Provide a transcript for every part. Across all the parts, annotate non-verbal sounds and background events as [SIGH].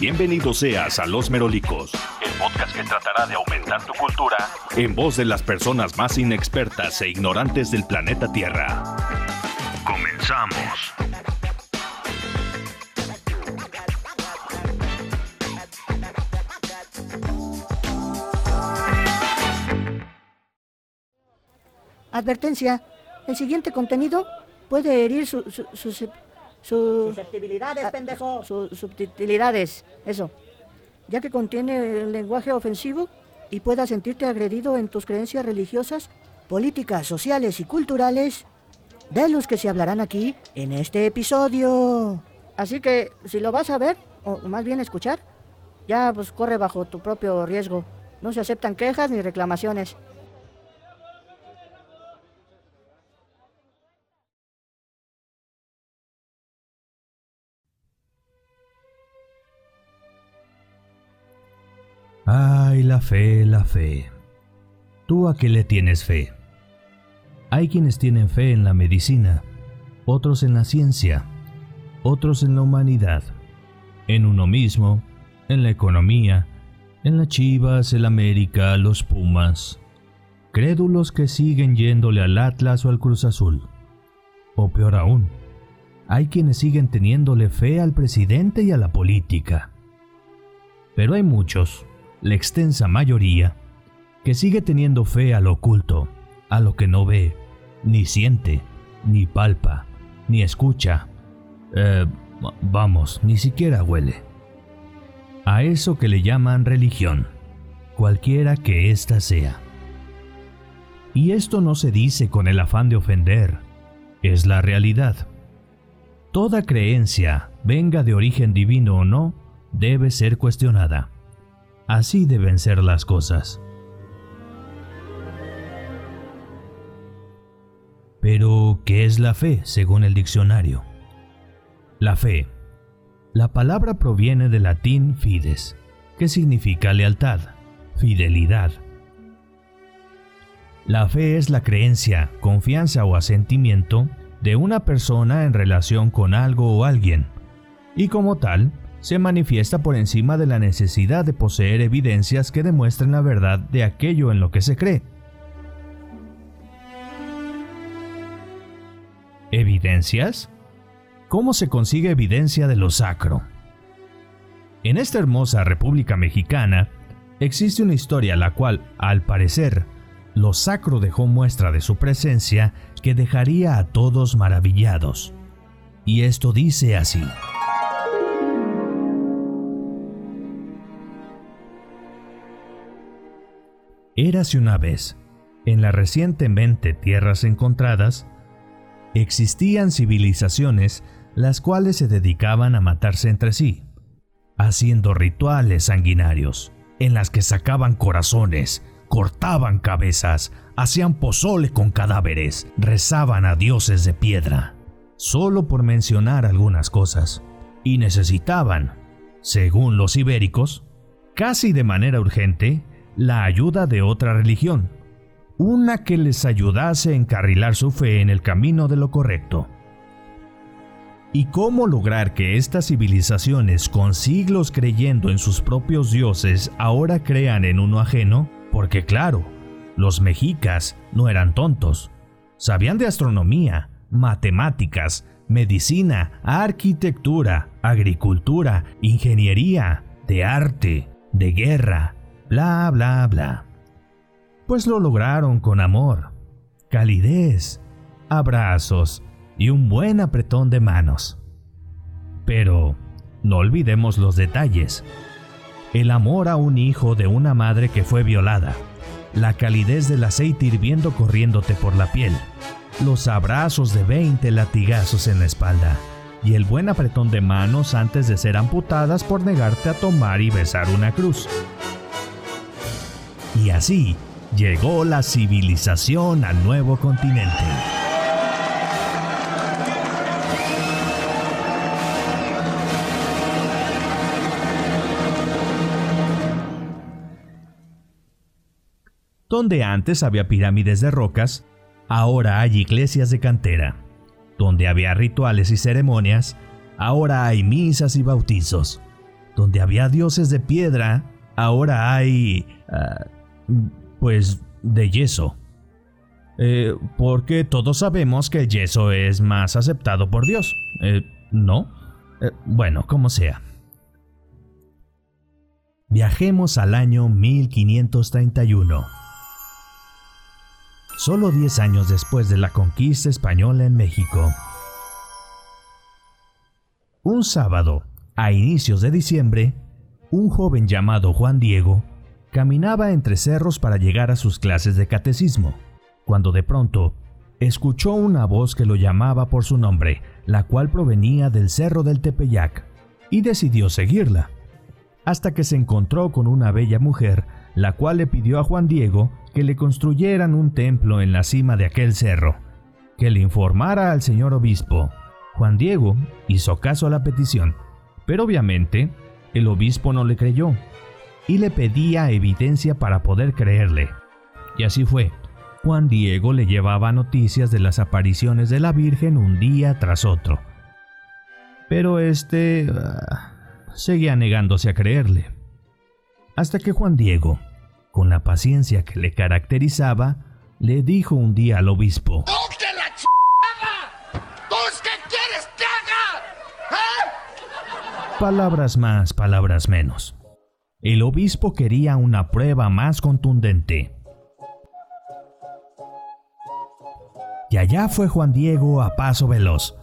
Bienvenido seas a Los Merolicos, el podcast que tratará de aumentar tu cultura en voz de las personas más inexpertas e ignorantes del planeta Tierra. Comenzamos. Advertencia. El siguiente contenido puede herir su, su- Susceptibilidades, ah, pendejo. su- subtilidades, eso. Ya que contiene el lenguaje ofensivo y puedas sentirte agredido en tus creencias religiosas, políticas, sociales y culturales, de los que se hablarán aquí en este episodio. Así que si lo vas a ver, o más bien escuchar, ya pues corre bajo tu propio riesgo. No se aceptan quejas ni reclamaciones. Ay, la fe, la fe. ¿Tú a qué le tienes fe? Hay quienes tienen fe en la medicina, otros en la ciencia, otros en la humanidad, en uno mismo, en la economía, en las Chivas, el América, los Pumas. Crédulos que siguen yéndole al Atlas o al Cruz Azul. O peor aún, hay quienes siguen teniéndole fe al presidente y a la política. Pero hay muchos, la extensa mayoría, que sigue teniendo fe a lo oculto, a lo que no ve, ni siente, ni palpa, ni escucha. Eh, vamos, ni siquiera huele. A eso que le llaman religión, cualquiera que ésta sea. Y esto no se dice con el afán de ofender, es la realidad. Toda creencia, venga de origen divino o no, debe ser cuestionada. Así deben ser las cosas. Pero, ¿qué es la fe según el diccionario? La fe. La palabra proviene del latín fides, que significa lealtad, fidelidad. La fe es la creencia, confianza o asentimiento de una persona en relación con algo o alguien, y como tal, se manifiesta por encima de la necesidad de poseer evidencias que demuestren la verdad de aquello en lo que se cree. ¿Evidencias? ¿Cómo se consigue evidencia de lo sacro? En esta hermosa República Mexicana existe una historia la cual, al parecer, lo sacro dejó muestra de su presencia que dejaría a todos maravillados. Y esto dice así. Érase una vez, en las recientemente tierras encontradas, existían civilizaciones las cuales se dedicaban a matarse entre sí, haciendo rituales sanguinarios, en las que sacaban corazones, cortaban cabezas, hacían pozole con cadáveres, rezaban a dioses de piedra, solo por mencionar algunas cosas, y necesitaban, según los ibéricos, casi de manera urgente, la ayuda de otra religión, una que les ayudase a encarrilar su fe en el camino de lo correcto. ¿Y cómo lograr que estas civilizaciones con siglos creyendo en sus propios dioses ahora crean en uno ajeno? Porque claro, los mexicas no eran tontos. Sabían de astronomía, matemáticas, medicina, arquitectura, agricultura, ingeniería, de arte, de guerra, bla, bla, bla. Pues lo lograron con amor, calidez, abrazos y un buen apretón de manos. Pero no olvidemos los detalles. El amor a un hijo de una madre que fue violada, la calidez del aceite hirviendo corriéndote por la piel, los abrazos de 20 latigazos en la espalda y el buen apretón de manos antes de ser amputadas por negarte a tomar y besar una cruz. Y así llegó la civilización al nuevo continente. Donde antes había pirámides de rocas, ahora hay iglesias de cantera. Donde había rituales y ceremonias, ahora hay misas y bautizos. donde había dioses de piedra, ahora hay... Ah, pues de yeso. Eh, porque todos sabemos que el yeso es más aceptado por Dios. Eh, ¿No? Eh, bueno, como sea. Viajemos al año 1531. Solo 10 años después de la conquista española en México. Un sábado, a inicios de diciembre, un joven llamado Juan Diego caminaba entre cerros para llegar a sus clases de catecismo, cuando de pronto escuchó una voz que lo llamaba por su nombre, la cual provenía del cerro del Tepeyac, y decidió seguirla, hasta que se encontró con una bella mujer, la cual le pidió a Juan Diego que le construyeran un templo en la cima de aquel cerro, que le informara al señor obispo. Juan Diego hizo caso a la petición, pero obviamente el obispo no le creyó y le pedía evidencia para poder creerle. Y así fue. Juan Diego le llevaba noticias de las apariciones de la Virgen un día tras otro. Pero este ah, seguía negándose a creerle. Hasta que Juan Diego con la paciencia que le caracterizaba, le dijo un día al obispo: ¡Tú la ch ¿Tú qué quieres que haga? ¿Eh? Palabras más, palabras menos. El obispo quería una prueba más contundente. Y allá fue Juan Diego a paso veloz.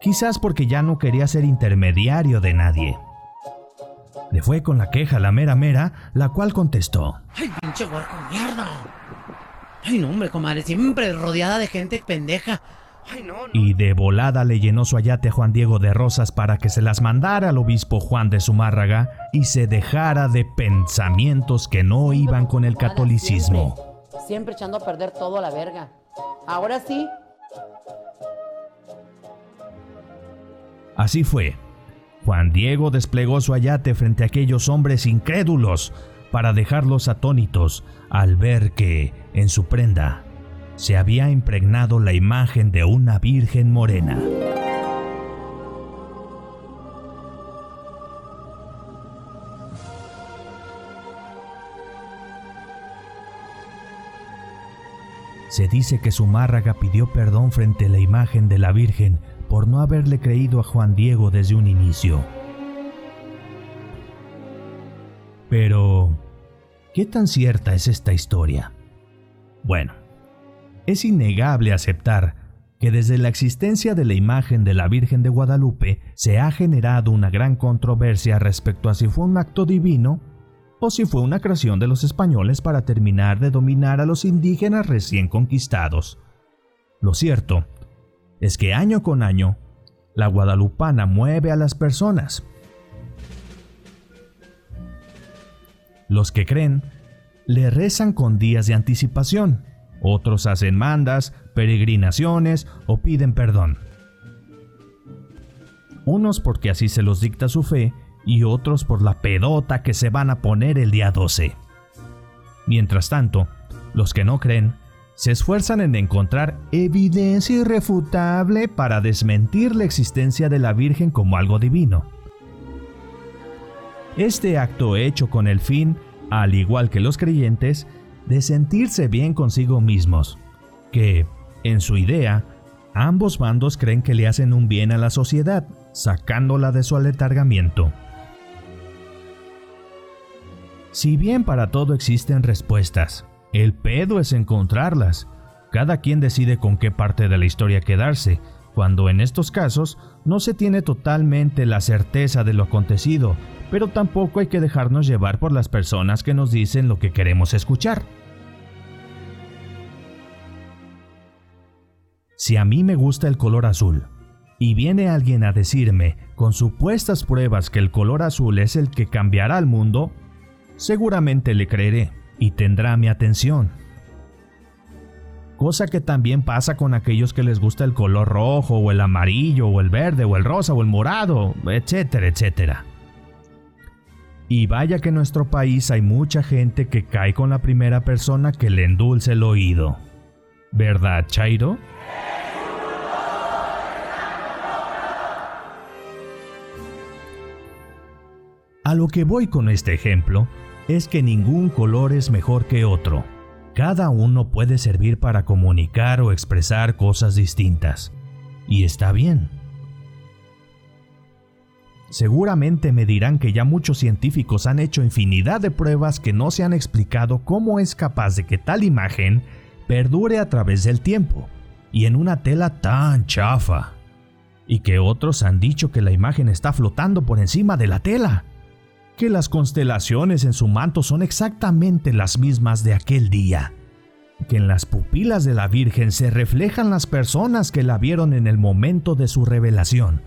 Quizás porque ya no quería ser intermediario de nadie. Le fue con la queja la mera mera, la cual contestó. ¡Ay, pinche huerco mierda! ¡Ay, no, hombre, comadre! Siempre rodeada de gente pendeja. Y de volada le llenó su ayate a Juan Diego de rosas para que se las mandara al obispo Juan de Zumárraga y se dejara de pensamientos que no iban con el catolicismo. Siempre, siempre echando a perder todo a la verga. Ahora sí. Así fue. Juan Diego desplegó su ayate frente a aquellos hombres incrédulos para dejarlos atónitos al ver que, en su prenda, se había impregnado la imagen de una Virgen morena. Se dice que Zumárraga pidió perdón frente a la imagen de la Virgen por no haberle creído a Juan Diego desde un inicio. Pero, ¿qué tan cierta es esta historia? Bueno, es innegable aceptar que desde la existencia de la imagen de la Virgen de Guadalupe se ha generado una gran controversia respecto a si fue un acto divino o si fue una creación de los españoles para terminar de dominar a los indígenas recién conquistados. Lo cierto es que año con año, la guadalupana mueve a las personas. Los que creen le rezan con días de anticipación, otros hacen mandas, peregrinaciones o piden perdón. Unos porque así se los dicta su fe y otros por la pedota que se van a poner el día 12. Mientras tanto, los que no creen se esfuerzan en encontrar evidencia irrefutable para desmentir la existencia de la Virgen como algo divino. Este acto hecho con el fin, al igual que los creyentes, de sentirse bien consigo mismos, que, en su idea, ambos bandos creen que le hacen un bien a la sociedad, sacándola de su aletargamiento. Si bien para todo existen respuestas, el pedo es encontrarlas. Cada quien decide con qué parte de la historia quedarse, cuando en estos casos no se tiene totalmente la certeza de lo acontecido, pero tampoco hay que dejarnos llevar por las personas que nos dicen lo que queremos escuchar. Si a mí me gusta el color azul, y viene alguien a decirme con supuestas pruebas que el color azul es el que cambiará al mundo, seguramente le creeré y tendrá mi atención. Cosa que también pasa con aquellos que les gusta el color rojo o el amarillo o el verde o el rosa o el morado, etcétera, etcétera. Y vaya que en nuestro país hay mucha gente que cae con la primera persona que le endulce el oído. ¿Verdad, Chairo? A lo que voy con este ejemplo es que ningún color es mejor que otro. Cada uno puede servir para comunicar o expresar cosas distintas. Y está bien. Seguramente me dirán que ya muchos científicos han hecho infinidad de pruebas que no se han explicado cómo es capaz de que tal imagen perdure a través del tiempo y en una tela tan chafa. Y que otros han dicho que la imagen está flotando por encima de la tela. Que las constelaciones en su manto son exactamente las mismas de aquel día. Que en las pupilas de la Virgen se reflejan las personas que la vieron en el momento de su revelación.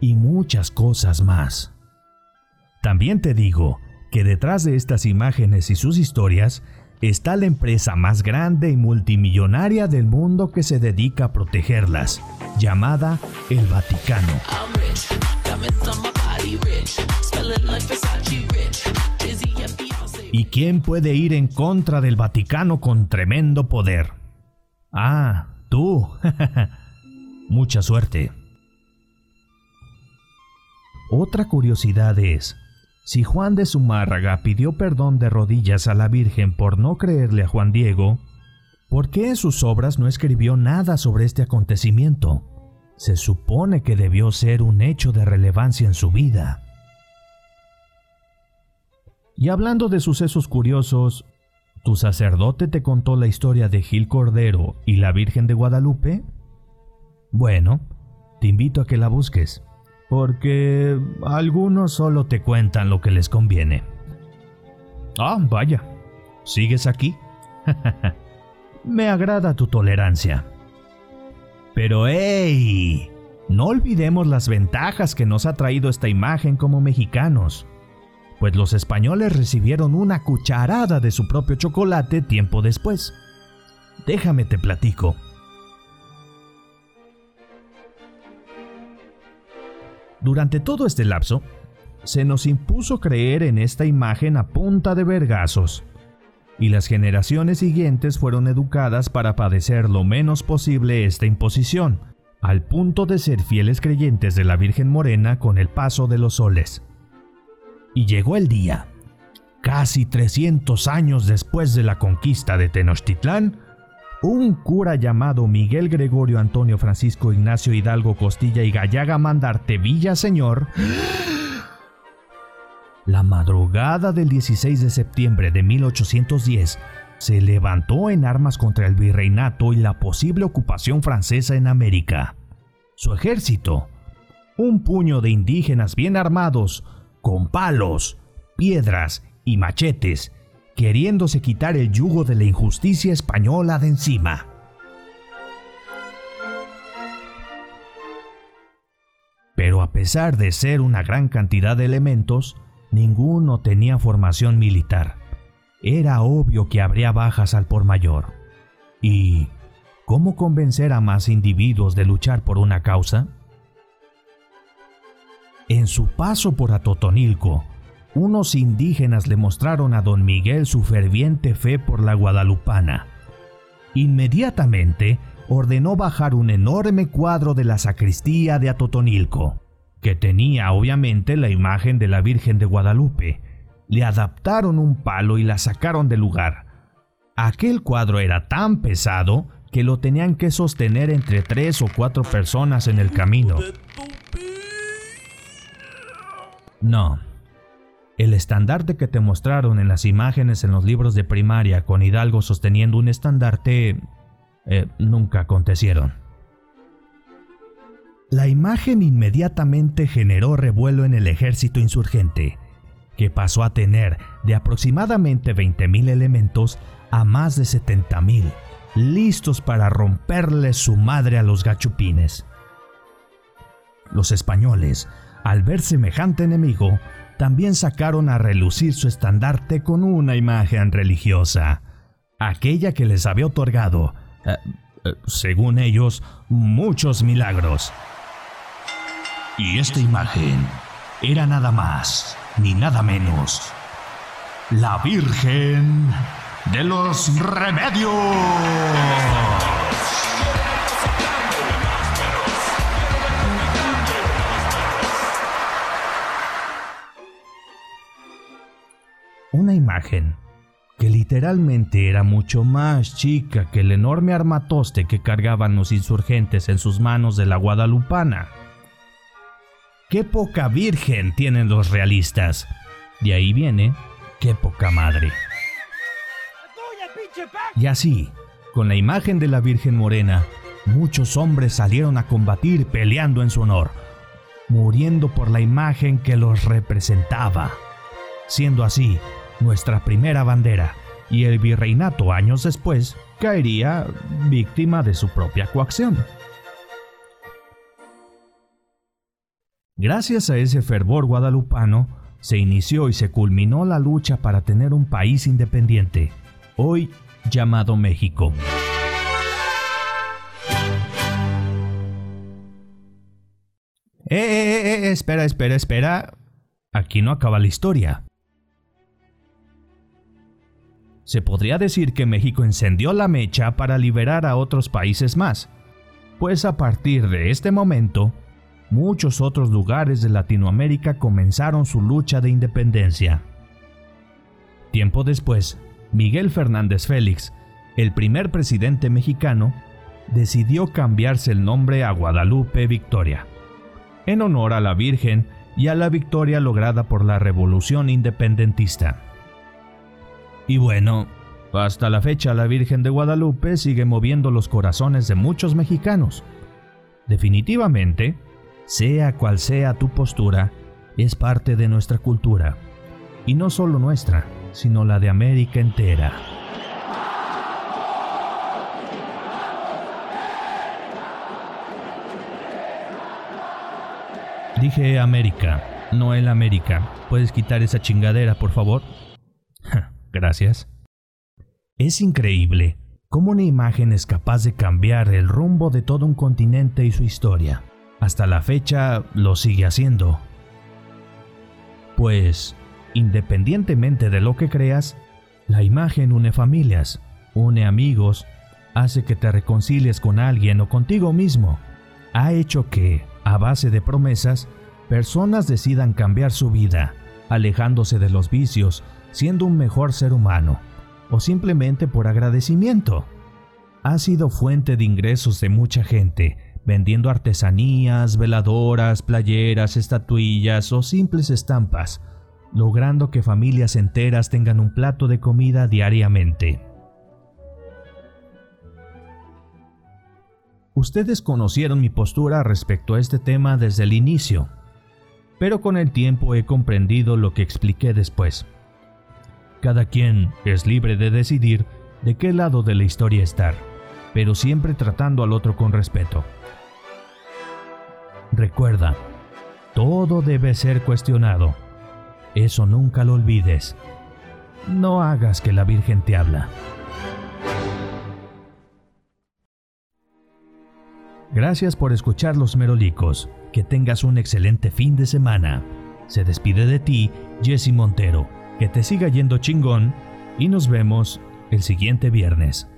Y muchas cosas más. También te digo que detrás de estas imágenes y sus historias está la empresa más grande y multimillonaria del mundo que se dedica a protegerlas, llamada el Vaticano. ¿Y quién puede ir en contra del Vaticano con tremendo poder? Ah, tú. [LAUGHS] Mucha suerte. Otra curiosidad es, si Juan de Zumárraga pidió perdón de rodillas a la Virgen por no creerle a Juan Diego, ¿por qué en sus obras no escribió nada sobre este acontecimiento? Se supone que debió ser un hecho de relevancia en su vida. Y hablando de sucesos curiosos, ¿tu sacerdote te contó la historia de Gil Cordero y la Virgen de Guadalupe? Bueno, te invito a que la busques porque algunos solo te cuentan lo que les conviene. Ah, vaya, ¿sigues aquí? [LAUGHS] Me agrada tu tolerancia. Pero ¡hey! No olvidemos las ventajas que nos ha traído esta imagen como mexicanos, pues los españoles recibieron una cucharada de su propio chocolate tiempo después. Déjame te platico. Durante todo este lapso, se nos impuso creer en esta imagen a punta de vergazos, y las generaciones siguientes fueron educadas para padecer lo menos posible esta imposición, al punto de ser fieles creyentes de la Virgen Morena con el paso de los soles. Y llegó el día, casi 300 años después de la conquista de Tenochtitlán, un cura llamado Miguel Gregorio Antonio Francisco Ignacio Hidalgo Costilla y Gallaga Mandarte Villaseñor, la madrugada del 16 de septiembre de 1810 se levantó en armas contra el virreinato y la posible ocupación francesa en América. Su ejército, un puño de indígenas bien armados, con palos, piedras y machetes, queriéndose quitar el yugo de la injusticia española de encima. Pero a pesar de ser una gran cantidad de elementos, ninguno tenía formación militar. Era obvio que habría bajas al por mayor. ¿Y cómo convencer a más individuos de luchar por una causa? En su paso por Atotonilco, unos indígenas le mostraron a don Miguel su ferviente fe por la guadalupana. Inmediatamente ordenó bajar un enorme cuadro de la sacristía de Atotonilco, que tenía obviamente la imagen de la Virgen de Guadalupe. Le adaptaron un palo y la sacaron del lugar. Aquel cuadro era tan pesado que lo tenían que sostener entre tres o cuatro personas en el camino. No, el estandarte que te mostraron en las imágenes en los libros de primaria con Hidalgo sosteniendo un estandarte eh, nunca acontecieron. La imagen inmediatamente generó revuelo en el ejército insurgente, que pasó a tener de aproximadamente 20.000 elementos a más de 70.000, listos para romperle su madre a los gachupines. Los españoles, al ver semejante enemigo, también sacaron a relucir su estandarte con una imagen religiosa, aquella que les había otorgado, eh, eh, según ellos, muchos milagros. Y esta imagen era nada más ni nada menos la Virgen de los Remedios. Que literalmente era mucho más chica que el enorme armatoste que cargaban los insurgentes en sus manos de la guadalupana. Qué poca virgen tienen los realistas. De ahí viene, qué poca madre. Y así, con la imagen de la Virgen Morena, muchos hombres salieron a combatir peleando en su honor, muriendo por la imagen que los representaba, siendo así nuestra primera bandera, y el virreinato años después caería víctima de su propia coacción. Gracias a ese fervor guadalupano, se inició y se culminó la lucha para tener un país independiente, hoy llamado México. Eh, eh, eh, eh, espera, espera, espera. Aquí no acaba la historia. Se podría decir que México encendió la mecha para liberar a otros países más, pues a partir de este momento, muchos otros lugares de Latinoamérica comenzaron su lucha de independencia. Tiempo después, Miguel Fernández Félix, el primer presidente mexicano, decidió cambiarse el nombre a Guadalupe Victoria, en honor a la Virgen y a la victoria lograda por la Revolución Independentista. Y bueno, hasta la fecha la Virgen de Guadalupe sigue moviendo los corazones de muchos mexicanos. Definitivamente, sea cual sea tu postura, es parte de nuestra cultura. Y no solo nuestra, sino la de América entera. Dije América, no el América. ¿Puedes quitar esa chingadera, por favor? Gracias. Es increíble cómo una imagen es capaz de cambiar el rumbo de todo un continente y su historia. Hasta la fecha lo sigue haciendo. Pues, independientemente de lo que creas, la imagen une familias, une amigos, hace que te reconcilies con alguien o contigo mismo. Ha hecho que, a base de promesas, personas decidan cambiar su vida, alejándose de los vicios, siendo un mejor ser humano, o simplemente por agradecimiento. Ha sido fuente de ingresos de mucha gente, vendiendo artesanías, veladoras, playeras, estatuillas o simples estampas, logrando que familias enteras tengan un plato de comida diariamente. Ustedes conocieron mi postura respecto a este tema desde el inicio, pero con el tiempo he comprendido lo que expliqué después. Cada quien es libre de decidir de qué lado de la historia estar, pero siempre tratando al otro con respeto. Recuerda, todo debe ser cuestionado. Eso nunca lo olvides. No hagas que la Virgen te habla. Gracias por escuchar Los Merolicos. Que tengas un excelente fin de semana. Se despide de ti, Jesse Montero. Que te siga yendo chingón y nos vemos el siguiente viernes.